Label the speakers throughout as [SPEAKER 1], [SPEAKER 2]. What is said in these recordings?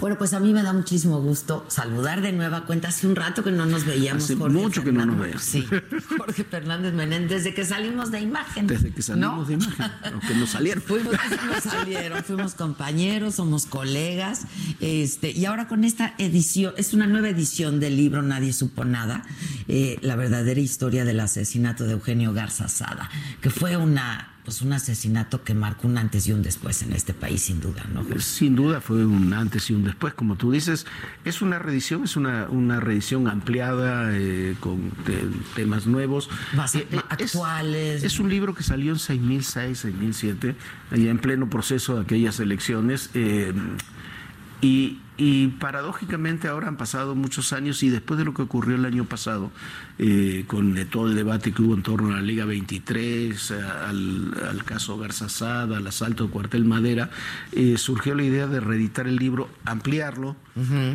[SPEAKER 1] Bueno, pues a mí me da muchísimo gusto saludar de nueva cuenta. Hace un rato que no nos veíamos.
[SPEAKER 2] Hace mucho que no nos veíamos.
[SPEAKER 1] Sí, Jorge Fernández Menéndez, desde que salimos de imagen.
[SPEAKER 2] Desde que salimos de imagen, aunque nos salieron.
[SPEAKER 1] Fuimos, nos salieron, fuimos compañeros, somos colegas. Este, y ahora con esta edición, es una nueva edición del libro Nadie supo nada, eh, la verdadera historia del asesinato de Eugenio Garza Sada, que fue una pues un asesinato que marcó un antes y un después en este país, sin duda, ¿no?
[SPEAKER 2] Sin duda fue un antes y un después, como tú dices. Es una reedición, es una, una reedición ampliada eh, con temas nuevos.
[SPEAKER 1] Eh, eh, actuales.
[SPEAKER 2] Es, un libro que salió en 6006, 6007, allá en pleno proceso de aquellas elecciones. Y y paradójicamente ahora han pasado muchos años y después de lo que ocurrió el año pasado, eh, con todo el debate que hubo en torno a la Liga 23, al, caso Garza Sada, al asalto de Cuartel Madera, eh, surgió la idea de reeditar el libro, ampliarlo,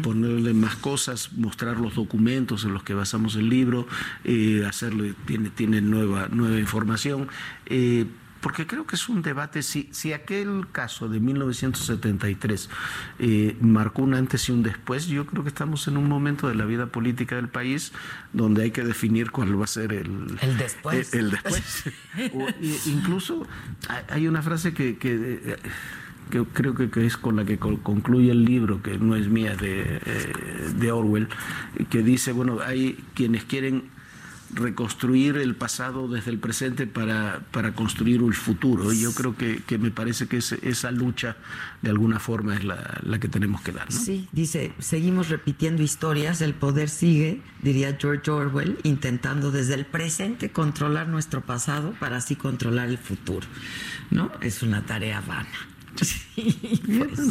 [SPEAKER 2] ponerle más cosas, mostrar los documentos en los que basamos el libro, eh, hacerle, tiene, tiene nueva, nueva información porque creo que es un debate, si, si aquel caso de 1973 eh, marcó un antes y un después, yo creo que estamos en un momento de la vida política del país donde hay que definir cuál va a ser el,
[SPEAKER 1] el después.
[SPEAKER 2] El, después. incluso hay una frase que, que que creo que, es con la que concluye el libro, que no es mía, de, eh, de Orwell, que dice, bueno, hay quienes quieren reconstruir el pasado desde el presente para, para construir el futuro. Y yo creo que, que me parece que esa lucha de alguna forma es la, la, que tenemos que dar.
[SPEAKER 1] Sí, dice, seguimos repitiendo historias, el poder sigue, diría George Orwell, intentando desde el presente controlar nuestro pasado para así controlar el futuro. ¿No? Es una tarea vana.
[SPEAKER 2] Sí,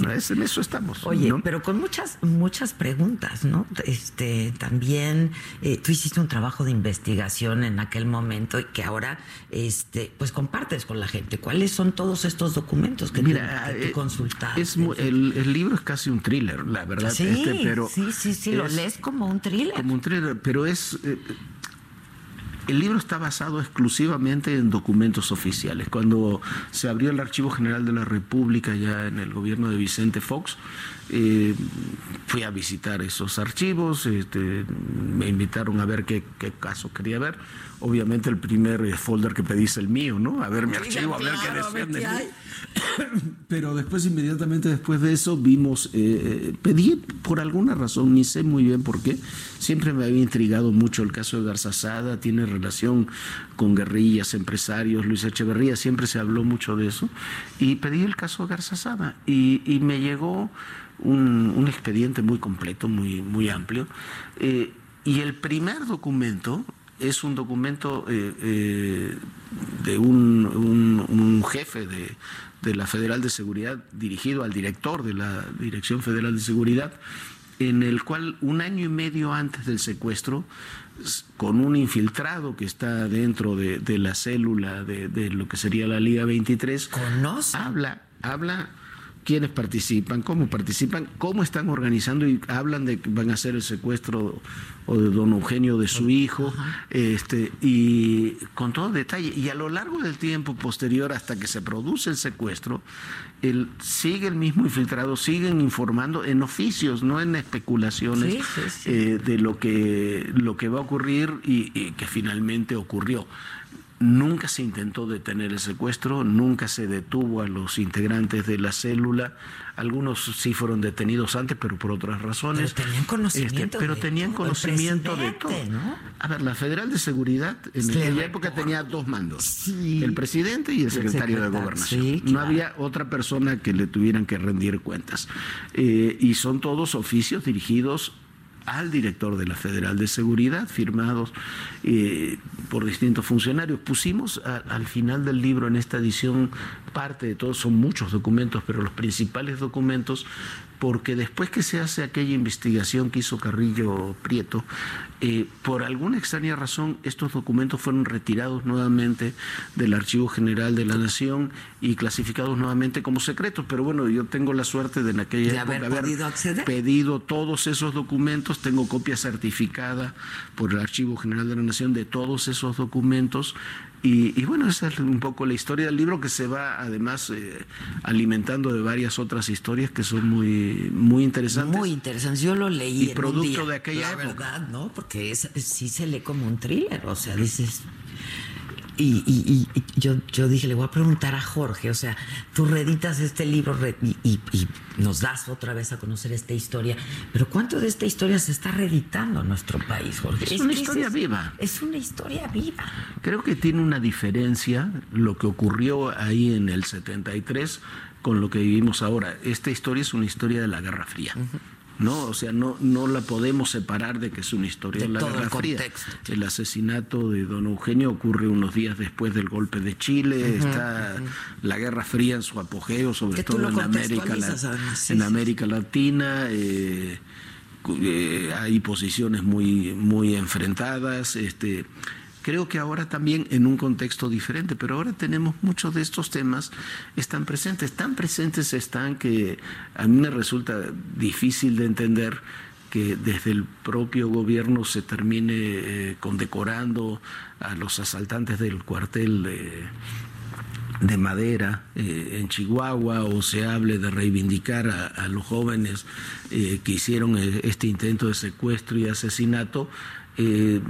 [SPEAKER 2] pues. en eso estamos.
[SPEAKER 1] Oye, pero con muchas, muchas preguntas, ¿no? Este, también eh, tú hiciste un trabajo de investigación en aquel momento y que ahora, este, pues compartes con la gente. ¿Cuáles son todos estos documentos que, Mira, tú, eh, consultaste?
[SPEAKER 2] el, libro es casi un thriller, la verdad.
[SPEAKER 1] Sí, este, pero sí, sí, sí, lo lees como un thriller.
[SPEAKER 2] Como un thriller, pero es eh, el libro está basado exclusivamente en documentos oficiales. Cuando se abrió el Archivo General de la República ya en el gobierno de Vicente Fox, eh, fui a visitar esos archivos, este, me invitaron a ver qué, qué caso quería ver. Obviamente el primer eh, folder que pedí es el mío, ¿no? A ver mi archivo, a ver qué decían Pero después, inmediatamente después de eso, vimos, eh, eh, pedí por alguna razón, ni sé muy bien por qué, siempre me había intrigado mucho el caso de Garza Sada, tiene relación con guerrillas, empresarios, Luis Echeverría, siempre se habló mucho de eso, y pedí el caso de Garza Sada, y, y me llegó un, un, expediente muy completo, muy, muy amplio, y el primer documento es un documento eh, eh, de un, jefe de, de, la Federal de Seguridad dirigido al director de la Dirección Federal de Seguridad, en el cual un año y medio antes del secuestro, con un infiltrado que está dentro de, la célula de, de, lo que sería la Liga 23,
[SPEAKER 1] ¿Conoce?
[SPEAKER 2] habla, habla quiénes participan, cómo participan, cómo están organizando y hablan de que van a hacer el secuestro o de don Eugenio de su hijo, este, y con todo detalle. Y a lo largo del tiempo posterior, hasta que se produce el secuestro, el, sigue el mismo infiltrado, siguen informando en oficios, no en especulaciones eh, de lo que, lo que va a ocurrir y que finalmente ocurrió. Nunca se intentó detener el secuestro, nunca se detuvo a los integrantes de la célula. Algunos sí fueron detenidos antes, pero por otras razones.
[SPEAKER 1] Pero tenían conocimiento. Este,
[SPEAKER 2] pero tenían conocimiento de todo. A ver, la Federal de Seguridad en aquella época tenía dos mandos: el presidente y el secretario de Gobernación. No había otra persona que le tuvieran que rendir cuentas. Eh, y son todos oficios dirigidos al director de la Federal de Seguridad, firmados eh, por distintos funcionarios. Pusimos al final del libro, en esta edición, parte de todos, son muchos documentos, pero los principales documentos porque después que se hace aquella investigación que hizo Carrillo Prieto, eh, por alguna extraña razón estos documentos fueron retirados nuevamente del Archivo General de la Nación y clasificados nuevamente como secretos. Pero bueno, yo tengo la suerte de en aquella
[SPEAKER 1] época haber,
[SPEAKER 2] pedido todos esos documentos, tengo copia certificada por el Archivo General de la Nación de todos esos documentos Y, bueno, esa es un poco la historia del libro que se va además eh, alimentando de varias otras historias que son muy, muy interesantes.
[SPEAKER 1] Muy interesantes. Yo lo leí.
[SPEAKER 2] Y producto de aquella
[SPEAKER 1] la verdad, ¿no? Porque es, sí se lee como un thriller. O sea, dices, y, y, yo, yo dije, le voy a preguntar a Jorge, o sea, tú reeditas este libro y, nos das otra vez a conocer esta historia, pero ¿cuánto de esta historia se está reeditando en nuestro país, Jorge?
[SPEAKER 2] Es, una historia viva.
[SPEAKER 1] Es una historia viva.
[SPEAKER 2] Creo que tiene una diferencia lo que ocurrió ahí en el 73 con lo que vivimos ahora. Esta historia es una historia de la Guerra Fría. ¿No? O sea, no, no la podemos separar de que es una historia de, la Guerra Fría. El asesinato de don Eugenio ocurre unos días después del golpe de Chile, está la Guerra Fría en su apogeo, sobre todo en América, en América Latina. Eh, eh, hay posiciones muy, muy enfrentadas. Este, creo que ahora también en un contexto diferente, pero ahora tenemos muchos de estos temas están presentes, tan presentes están que a mí me resulta difícil de entender que desde el propio gobierno se termine eh, condecorando a los asaltantes del cuartel de, madera eh, en Chihuahua o se hable de reivindicar a, los jóvenes eh, que hicieron este intento de secuestro y asesinato eh,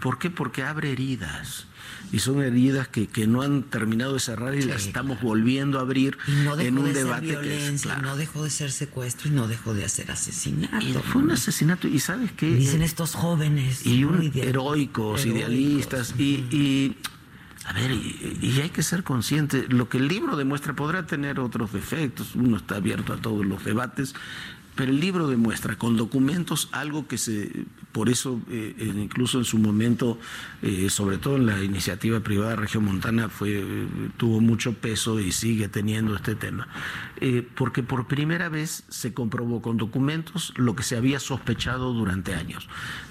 [SPEAKER 2] ¿Por qué? Porque abre heridas. Y son heridas que, que no han terminado de cerrar y las estamos volviendo a abrir en un debate
[SPEAKER 1] violencia, que No dejó de ser secuestro y no dejó de ser asesinato.
[SPEAKER 2] fue un asesinato. ¿Y sabes qué?
[SPEAKER 1] Dicen estos jóvenes.
[SPEAKER 2] Y heroicos, idealistas. Y, a ver, y, hay que ser consciente, lo que el libro demuestra podrá tener otros defectos, uno está abierto a todos los debates, pero el libro demuestra con documentos algo que se, por eso eh, incluso en su momento, eh, sobre todo en la iniciativa privada Región Montana, fue, tuvo mucho peso y sigue teniendo este tema. Eh, porque por primera vez se comprobó con documentos lo que se había sospechado durante años,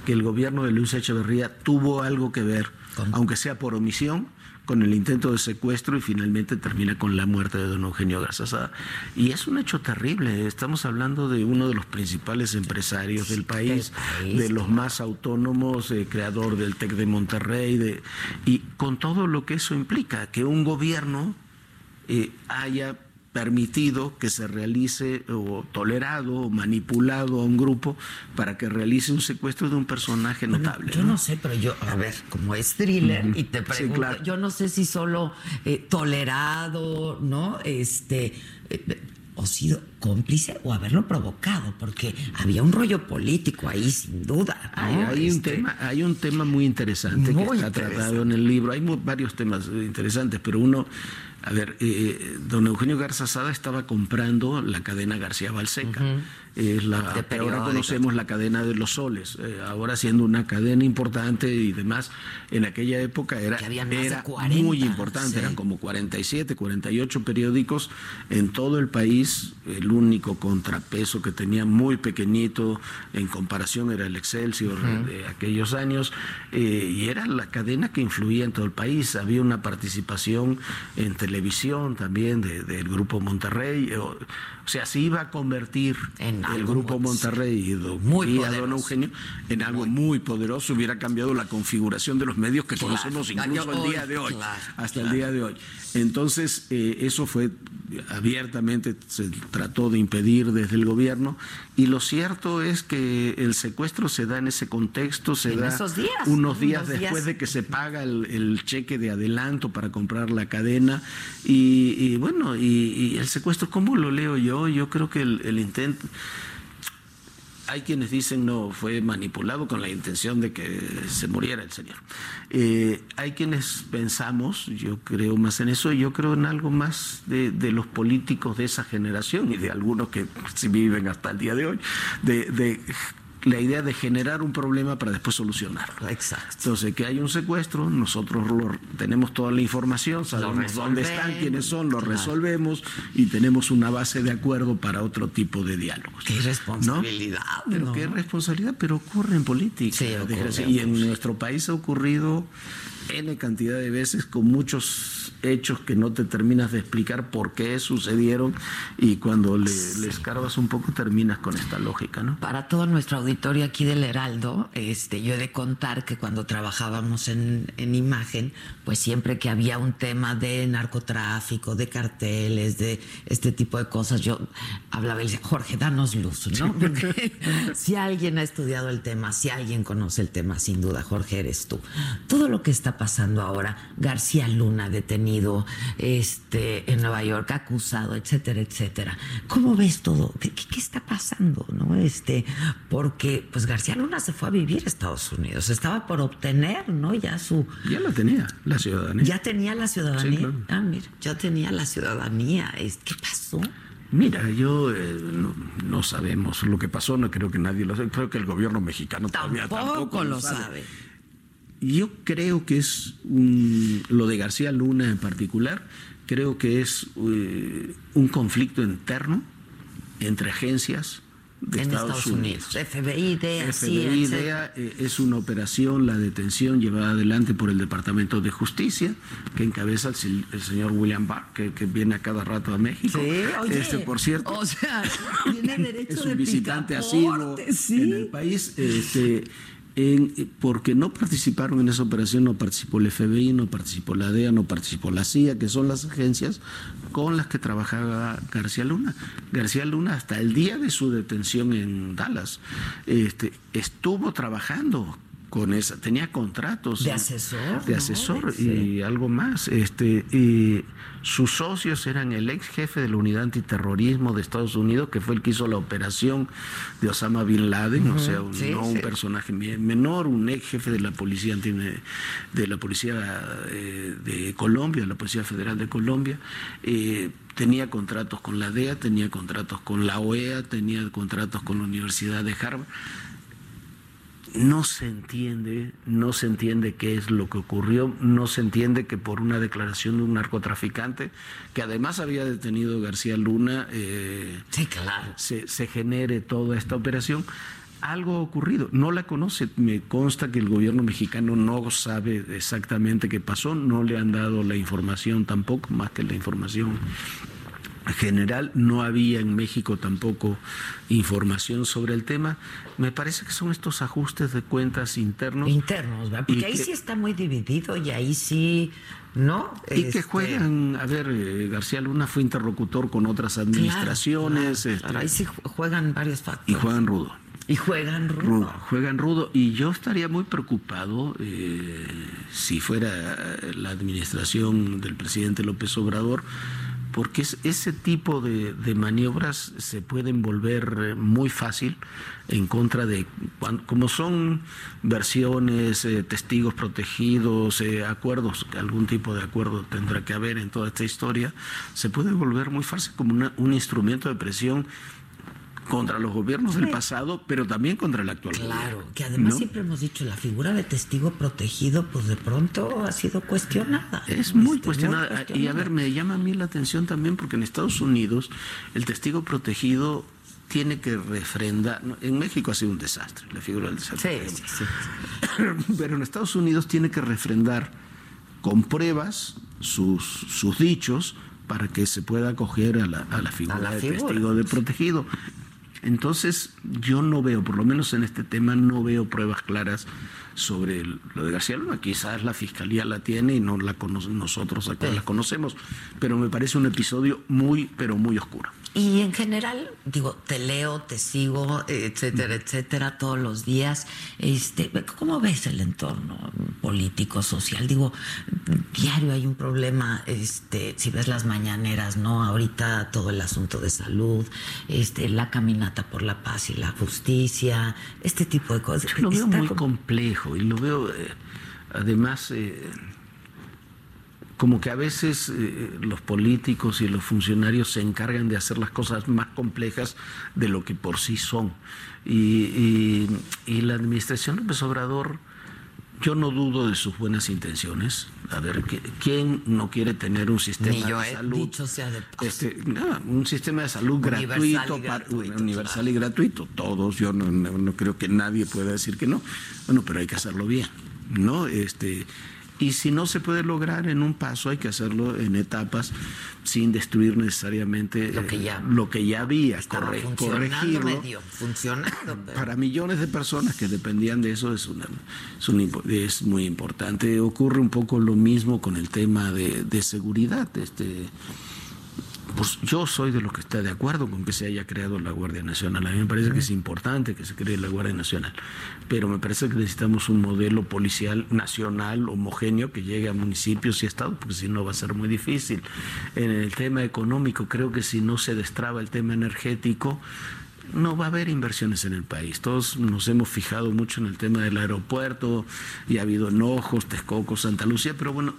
[SPEAKER 2] que el gobierno de Luis Echeverría tuvo algo que ver, aunque sea por omisión, con el intento de secuestro y finalmente termina con la muerte de don Eugenio Garzazada. Y es un hecho terrible, estamos hablando de uno de los principales empresarios del país, de los más autónomos, eh, creador del TEC de Monterrey, de, y con todo lo que eso implica, que un gobierno eh, haya permitido que se realice o tolerado o manipulado a un grupo para que realice un secuestro de un personaje notable.
[SPEAKER 1] Yo ¿no? sé, pero yo, a ver, como es thriller y te pregunto, yo no sé si solo eh, tolerado, ¿no? Este eh, o sido cómplice o haberlo provocado, porque había un rollo político ahí, sin duda.
[SPEAKER 2] Hay, un este, tema, hay un tema muy interesante que está tratado en el libro. Hay varios temas interesantes, pero uno a ver, eh, don Eugenio Garza Sada estaba comprando la cadena García Balseca la ahora conocemos la cadena de los soles, eh, ahora siendo una cadena importante y demás, en aquella época era, era muy importante, eran como 47, 48 periódicos en todo el país, el único contrapeso que tenía muy pequeñito en comparación era el Excelsior de aquellos años, eh, y era la cadena que influía en todo el país, había una participación en televisión también del Grupo Monterrey, o, sea, se iba a convertir en el Grupo Monterrey y, a Don Eugenio en algo muy. poderoso, hubiera cambiado la configuración de los medios que conocemos incluso el día de hoy, hasta el día de hoy. Entonces, eh, eso fue abiertamente, se trató de impedir desde el gobierno, y lo cierto es que el secuestro se da en ese contexto, se da unos días después de que se paga el, cheque de adelanto para comprar la cadena, y, bueno, y, el secuestro, ¿cómo lo leo yo? Yo creo que el intento hay quienes dicen no, fue manipulado con la intención de que se muriera el señor. Eh, hay quienes pensamos, yo creo más en eso, yo creo en algo más de, los políticos de esa generación y de algunos que sí viven hasta el día de hoy, de, de la idea de generar un problema para después solucionarlo.
[SPEAKER 1] Exacto.
[SPEAKER 2] Entonces, que hay un secuestro, nosotros tenemos toda la información, sabemos dónde están, quiénes son, lo resolvemos y tenemos una base de acuerdo para otro tipo de diálogos.
[SPEAKER 1] Qué responsabilidad.
[SPEAKER 2] Pero qué responsabilidad, pero ocurre en política.
[SPEAKER 1] Sí,
[SPEAKER 2] y en nuestro país ha ocurrido N cantidad de veces con muchos hechos que no te terminas de explicar por qué sucedieron y cuando le, escarbas un poco terminas con esta lógica, ¿no?
[SPEAKER 1] Para todo nuestro auditorio aquí del Heraldo, este, yo he de contar que cuando trabajábamos en, en imagen, pues siempre que había un tema de narcotráfico, de carteles, de este tipo de cosas, yo hablaba y decía, Jorge, danos luz, ¿no? si alguien ha estudiado el tema, si alguien conoce el tema, sin duda, Jorge, eres tú. Todo lo que está pasando ahora, García Luna detenido este, en Nueva York, acusado, etcétera, etcétera. ¿Cómo ves todo? ¿Qué, está pasando? ¿no? Este, porque pues García Luna se fue a vivir a Estados Unidos, estaba por obtener, ¿no? Ya su...
[SPEAKER 2] Ya la tenía, la ciudadanía.
[SPEAKER 1] Ya tenía la ciudadanía. Ah, mira, ya tenía la ciudadanía. ¿Qué pasó?
[SPEAKER 2] Mira, yo eh, no, sabemos lo que pasó, no creo que nadie lo sabe, creo que el gobierno mexicano
[SPEAKER 1] tampoco, tampoco lo sabe.
[SPEAKER 2] Yo creo que es lo de García Luna en particular, creo que es eh, un conflicto interno entre agencias de Estados, Unidos.
[SPEAKER 1] FBI, DEA,
[SPEAKER 2] FBI, DEA eh, es una operación, la detención llevada adelante por el Departamento de Justicia, que encabeza el, señor William Barr, que, viene a cada rato a México.
[SPEAKER 1] Sí, oye,
[SPEAKER 2] este, por cierto,
[SPEAKER 1] o sea, tiene derecho
[SPEAKER 2] es un visitante asiduo en el país. Este, porque no participaron en esa operación, no participó el FBI, no participó la DEA, no participó la CIA, que son las agencias con las que trabajaba García Luna. García Luna hasta el día de su detención en Dallas este, estuvo trabajando con esa, tenía contratos.
[SPEAKER 1] De asesor,
[SPEAKER 2] de asesor y algo más, este y sus socios eran el ex jefe de la unidad antiterrorismo de Estados Unidos, que fue el que hizo la operación de Osama bin Laden, o sea, un, no un personaje menor, un ex jefe de la policía de la policía eh, de Colombia, la policía federal de Colombia. Eh, tenía contratos con la DEA, tenía contratos con la OEA, tenía contratos con la Universidad de Harvard no se entiende, no se entiende qué es lo que ocurrió, no se entiende que por una declaración de un narcotraficante, que además había detenido García Luna,
[SPEAKER 1] eh, sí, claro.
[SPEAKER 2] se, se genere toda esta operación. Algo ha ocurrido, no la conoce, me consta que el gobierno mexicano no sabe exactamente qué pasó, no le han dado la información tampoco, más que la información general, no había en México tampoco información sobre el tema. Me parece que son estos ajustes de cuentas internos.
[SPEAKER 1] Internos, ¿verdad? Porque ahí sí está muy dividido y ahí sí, ¿no?
[SPEAKER 2] Y que este, juegan, a ver, eh, García Luna fue interlocutor con otras administraciones.
[SPEAKER 1] Este, ahí sí juegan varios factores.
[SPEAKER 2] Y juegan rudo.
[SPEAKER 1] Y juegan rudo.
[SPEAKER 2] Juegan rudo. Y yo estaría muy preocupado eh, si fuera la administración del presidente López Obrador porque ese tipo de, maniobras se pueden volver eh, muy fácil en contra de, como son versiones, eh, testigos protegidos, eh, acuerdos, algún tipo de acuerdo tendrá que haber en toda esta historia, se puede volver muy fácil como un instrumento de presión contra los gobiernos del pasado, pero también contra el actual.
[SPEAKER 1] Claro, que además siempre hemos dicho, la figura de testigo protegido, pues de pronto ha sido cuestionada.
[SPEAKER 2] Es muy, este, cuestionada. Y a ver, me llama a mí la atención también porque en Estados Unidos el testigo protegido tiene que refrendar. En México ha sido un desastre, la figura del desastre.
[SPEAKER 1] Sí, sí, sí.
[SPEAKER 2] Pero en Estados Unidos tiene que refrendar con pruebas sus, sus dichos para que se pueda acoger a la, a la figura de testigo de protegido. Entonces, yo no veo, por lo menos en este tema, no veo pruebas claras sobre lo de García Luna. Quizás la fiscalía la tiene y no la nosotros acá la conocemos, pero me parece un episodio muy, pero muy oscuro.
[SPEAKER 1] Y en general, digo, te leo, te sigo, etcétera, etcétera, todos los días. Este, ¿Cómo ves el entorno político, social? Digo, diario hay un problema, este, si ves las mañaneras, ¿no? Ahorita todo el asunto de salud, este, la caminata por la paz y la justicia, este tipo de cosas.
[SPEAKER 2] Yo lo veo muy complejo y lo veo, eh, además... Eh, como que a veces eh, los políticos y los funcionarios se encargan de hacer las cosas más complejas de lo que por sí son. Y, la administración López Obrador, yo no dudo de sus buenas intenciones. A ver, ¿quién no quiere tener un sistema de salud? Este, un sistema de salud gratuito, universal y gratuito. Todos, yo no, no, creo que nadie pueda decir que no. Bueno, pero hay que hacerlo bien, ¿no? Este Y si no se puede lograr en un paso, hay que hacerlo en etapas sin destruir necesariamente
[SPEAKER 1] lo que ya,
[SPEAKER 2] eh, lo que ya había,
[SPEAKER 1] corre, corregirlo.
[SPEAKER 2] Para millones de personas que dependían de eso es, una, es, muy importante. Ocurre un poco lo mismo con el tema de, de seguridad. Este, pues yo soy de los que está de acuerdo con que se haya creado la Guardia Nacional. A mí me parece que es importante que se cree la Guardia Nacional, pero me parece que necesitamos un modelo policial nacional homogéneo que llegue a municipios y estados, porque si no va a ser muy difícil. En el tema económico, creo que si no se destraba el tema energético, no va a haber inversiones en el país. Todos nos hemos fijado mucho en el tema del aeropuerto y ha habido enojos, Texcoco, Santa Lucía, pero bueno,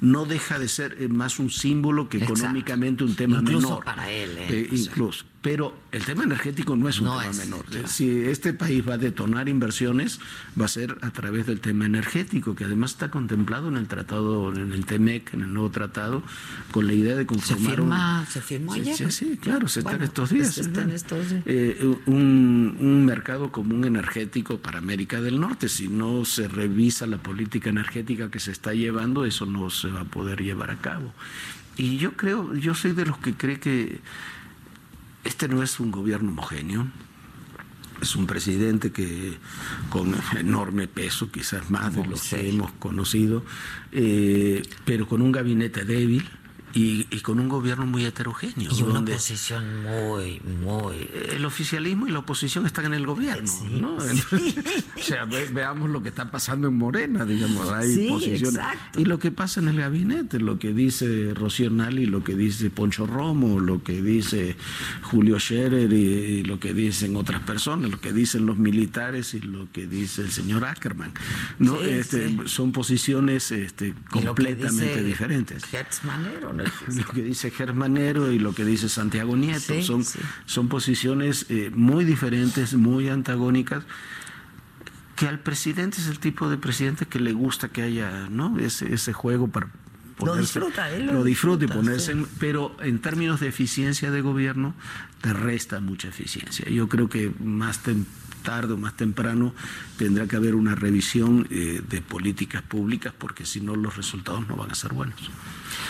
[SPEAKER 2] no deja de ser eh, más un símbolo que económicamente un tema
[SPEAKER 1] incluso para él. ¿eh?
[SPEAKER 2] Eh, incluso. Pero el tema energético no es un tema menor. Si este país va a detonar inversiones, va a ser a través del tema energético, que además está contemplado en el tratado, en el TEMEC, en el nuevo tratado, con la idea de conformar.
[SPEAKER 1] ¿Se, ¿se firmó ayer?
[SPEAKER 2] Sí, sí, claro, se está en estos días.
[SPEAKER 1] Se está en estos días.
[SPEAKER 2] un, un mercado común energético para América del Norte. Si no se revisa la política energética que se está llevando, eso no se va a poder llevar a cabo. Y yo creo, yo soy de los que cree que este no es un gobierno homogéneo, es un presidente que con enorme peso, quizás más de lo que hemos conocido, eh, pero con un gabinete débil y, con un gobierno muy heterogéneo.
[SPEAKER 1] Y una oposición muy, muy...
[SPEAKER 2] El oficialismo y la oposición están en el gobierno, ¿no? o sea, veamos lo que está pasando en Morena, digamos, hay posiciones. Y lo que pasa en el gabinete, lo que dice Rocío Nali, lo que dice Poncho Romo, lo que dice Julio Scherer y, lo que dicen otras personas, lo que dicen los militares y lo que dice el señor Ackerman, ¿no? este, Son posiciones este, completamente diferentes.
[SPEAKER 1] ¿no?
[SPEAKER 2] lo que dice Germanero y lo que dice Santiago Nieto. son, son posiciones eh, muy diferentes, muy antagónicas que al presidente es el tipo de presidente que le gusta que haya ¿no? ese, ese juego para
[SPEAKER 1] ponerse, lo disfruta,
[SPEAKER 2] lo, disfruta y ponerse, pero en términos de eficiencia de gobierno te resta mucha eficiencia. Yo creo que más tarde o más temprano tendrá que haber una revisión eh, de políticas públicas porque si no los resultados no van a ser buenos.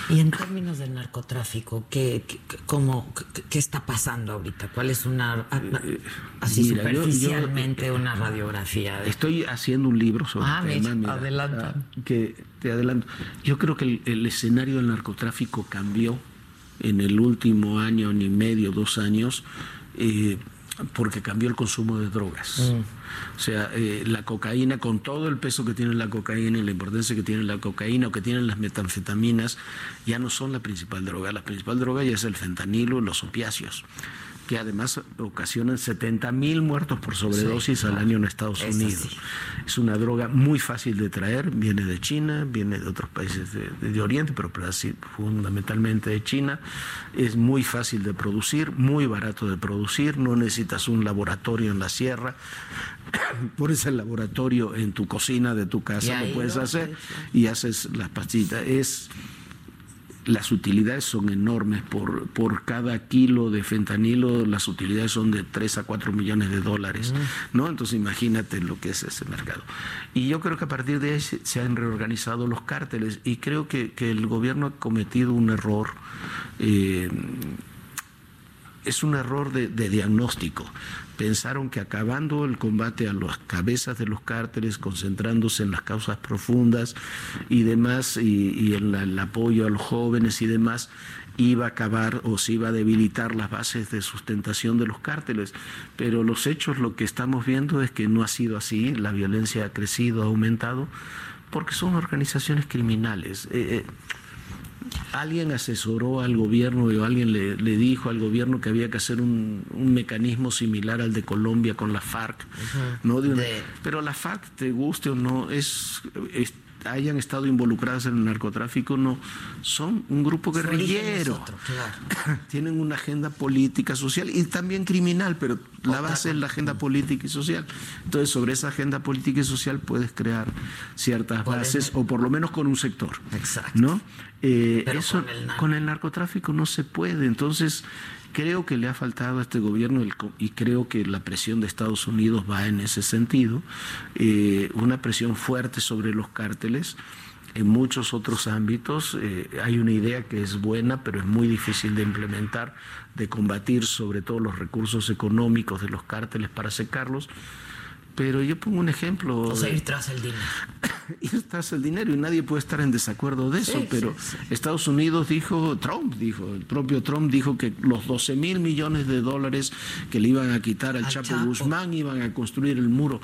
[SPEAKER 1] Y en términos del narcotráfico, ¿qué, cómo, qué, está pasando ahorita? ¿Cuál es una, eh, así superficialmente, una radiografía?
[SPEAKER 2] Estoy haciendo un libro sobre
[SPEAKER 1] ah, el tema. adelanta.
[SPEAKER 2] Ah, que te adelanto. Yo creo que el, escenario del narcotráfico cambió en el último año, ni medio, dos años. Eh, porque cambió el consumo de drogas. Mm. O sea, eh, la cocaína, con todo el peso que tiene la cocaína y la importancia que tiene la cocaína o que tienen las metanfetaminas, ya no son la principal droga. La principal droga ya es el fentanilo, los opiáceos que además ocasionan 70 mil muertos por sobredosis al año en Estados Unidos. Es una droga muy fácil de traer, viene de China, viene de otros países de, Oriente, pero fundamentalmente de China. Es muy fácil de producir, muy barato de producir, no necesitas un laboratorio en la sierra. Pones el laboratorio en tu cocina de tu casa, lo puedes hacer y haces las pastillas. Es las utilidades son enormes. Por, por cada kilo de fentanilo, las utilidades son de 3 a 4 millones de dólares. ¿no? Entonces imagínate lo que es ese mercado. Y yo creo que a partir de ahí se, han reorganizado los cárteles y creo que, el gobierno ha cometido un error. Eh, es un error de, diagnóstico. Pensaron que acabando el combate a las cabezas de los cárteles, concentrándose en las causas profundas y demás, y, en el apoyo a los jóvenes y demás, iba a acabar o se iba a debilitar las bases de sustentación de los cárteles. Pero los hechos, lo que estamos viendo es que no ha sido así, la violencia ha crecido, ha aumentado, porque son organizaciones criminales. Eh, eh, alguien asesoró al gobierno o alguien le, dijo al gobierno que había que hacer un, mecanismo similar al de Colombia con la FARC. ¿no? Pero la FARC, te guste o no, es, hayan estado involucradas en el narcotráfico, no, son un grupo guerrillero. Tienen una agenda política, social y también criminal, pero la base es la agenda política y social. Entonces, sobre esa agenda política y social puedes crear ciertas bases, o por lo menos con un sector.
[SPEAKER 1] Exacto.
[SPEAKER 2] ¿no? Eh, eso con el, narcotráfico no se puede. Entonces, creo que le ha faltado a este gobierno y creo que la presión de Estados Unidos va en ese sentido, eh, una presión fuerte sobre los cárteles en muchos otros ámbitos. Eh, hay una idea que es buena, pero es muy difícil de implementar, de combatir sobre todo los recursos económicos de los cárteles para secarlos. Pero yo pongo un ejemplo.
[SPEAKER 1] O sea, ir tras el dinero.
[SPEAKER 2] ir tras el dinero y nadie puede estar en desacuerdo de eso. pero Estados Unidos dijo, Trump dijo, el propio Trump dijo que los 12 mil millones de dólares que le iban a quitar al, Chapo Guzmán iban a construir el muro.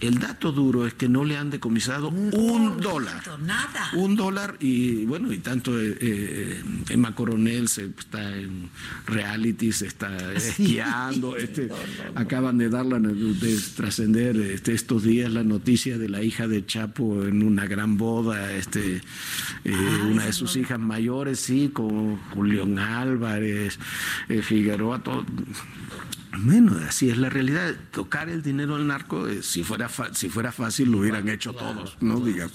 [SPEAKER 2] El dato duro es que no le han decomisado un dólar.
[SPEAKER 1] Nada.
[SPEAKER 2] Un dólar y bueno, y tanto eh, eh, Emma Coronel se, está en reality, se está esquiando. este, Acaban de dar de trascender este, estos días la noticia de la hija de Chapo en una gran boda, este, eh, una de sus hijas mayores, sí, con Julián Álvarez, Figueroa, todo bueno, así es la realidad. Tocar el dinero del narco, si, fuera si fuera fácil, lo hubieran hecho todos, ¿no? Digamos.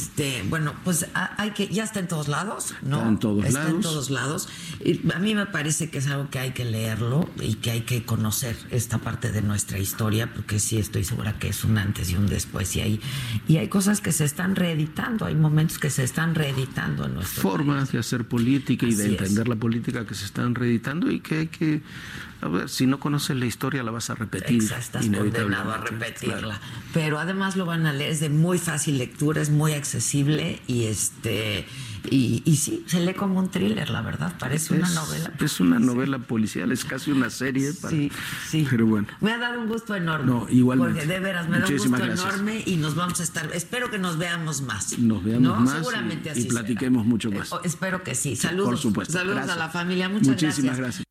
[SPEAKER 1] Este, bueno, pues hay que, ya está en todos lados, ¿no?
[SPEAKER 2] Está en todos
[SPEAKER 1] está
[SPEAKER 2] lados.
[SPEAKER 1] en todos lados. Y a mí me parece que es algo que hay que leerlo y que hay que conocer esta parte de nuestra historia, porque sí estoy segura que es un antes y un después. Y hay, y hay cosas que se están reeditando, hay momentos que se están reeditando en nuestro
[SPEAKER 2] Formas de hacer política y de entender la política que se están reeditando y que hay que a ver, si no conoces la historia la vas a repetir.
[SPEAKER 1] estás condenado a repetirla. Pero además lo van a leer, es de muy fácil lectura, es muy accesible y este y, y sí, se lee como un thriller, la verdad, parece una novela.
[SPEAKER 2] Es una novela policial, es casi una serie.
[SPEAKER 1] Sí, sí.
[SPEAKER 2] Pero bueno.
[SPEAKER 1] Me ha dado un gusto enorme.
[SPEAKER 2] No, igualmente.
[SPEAKER 1] Porque de veras me da un gusto enorme y nos vamos a estar, espero que nos veamos más.
[SPEAKER 2] Nos veamos más.
[SPEAKER 1] Seguramente
[SPEAKER 2] y,
[SPEAKER 1] así.
[SPEAKER 2] Y platiquemos mucho más.
[SPEAKER 1] espero que sí. Saludos.
[SPEAKER 2] Por supuesto.
[SPEAKER 1] Saludos
[SPEAKER 2] a
[SPEAKER 1] la familia. Muchas
[SPEAKER 2] Muchísimas gracias.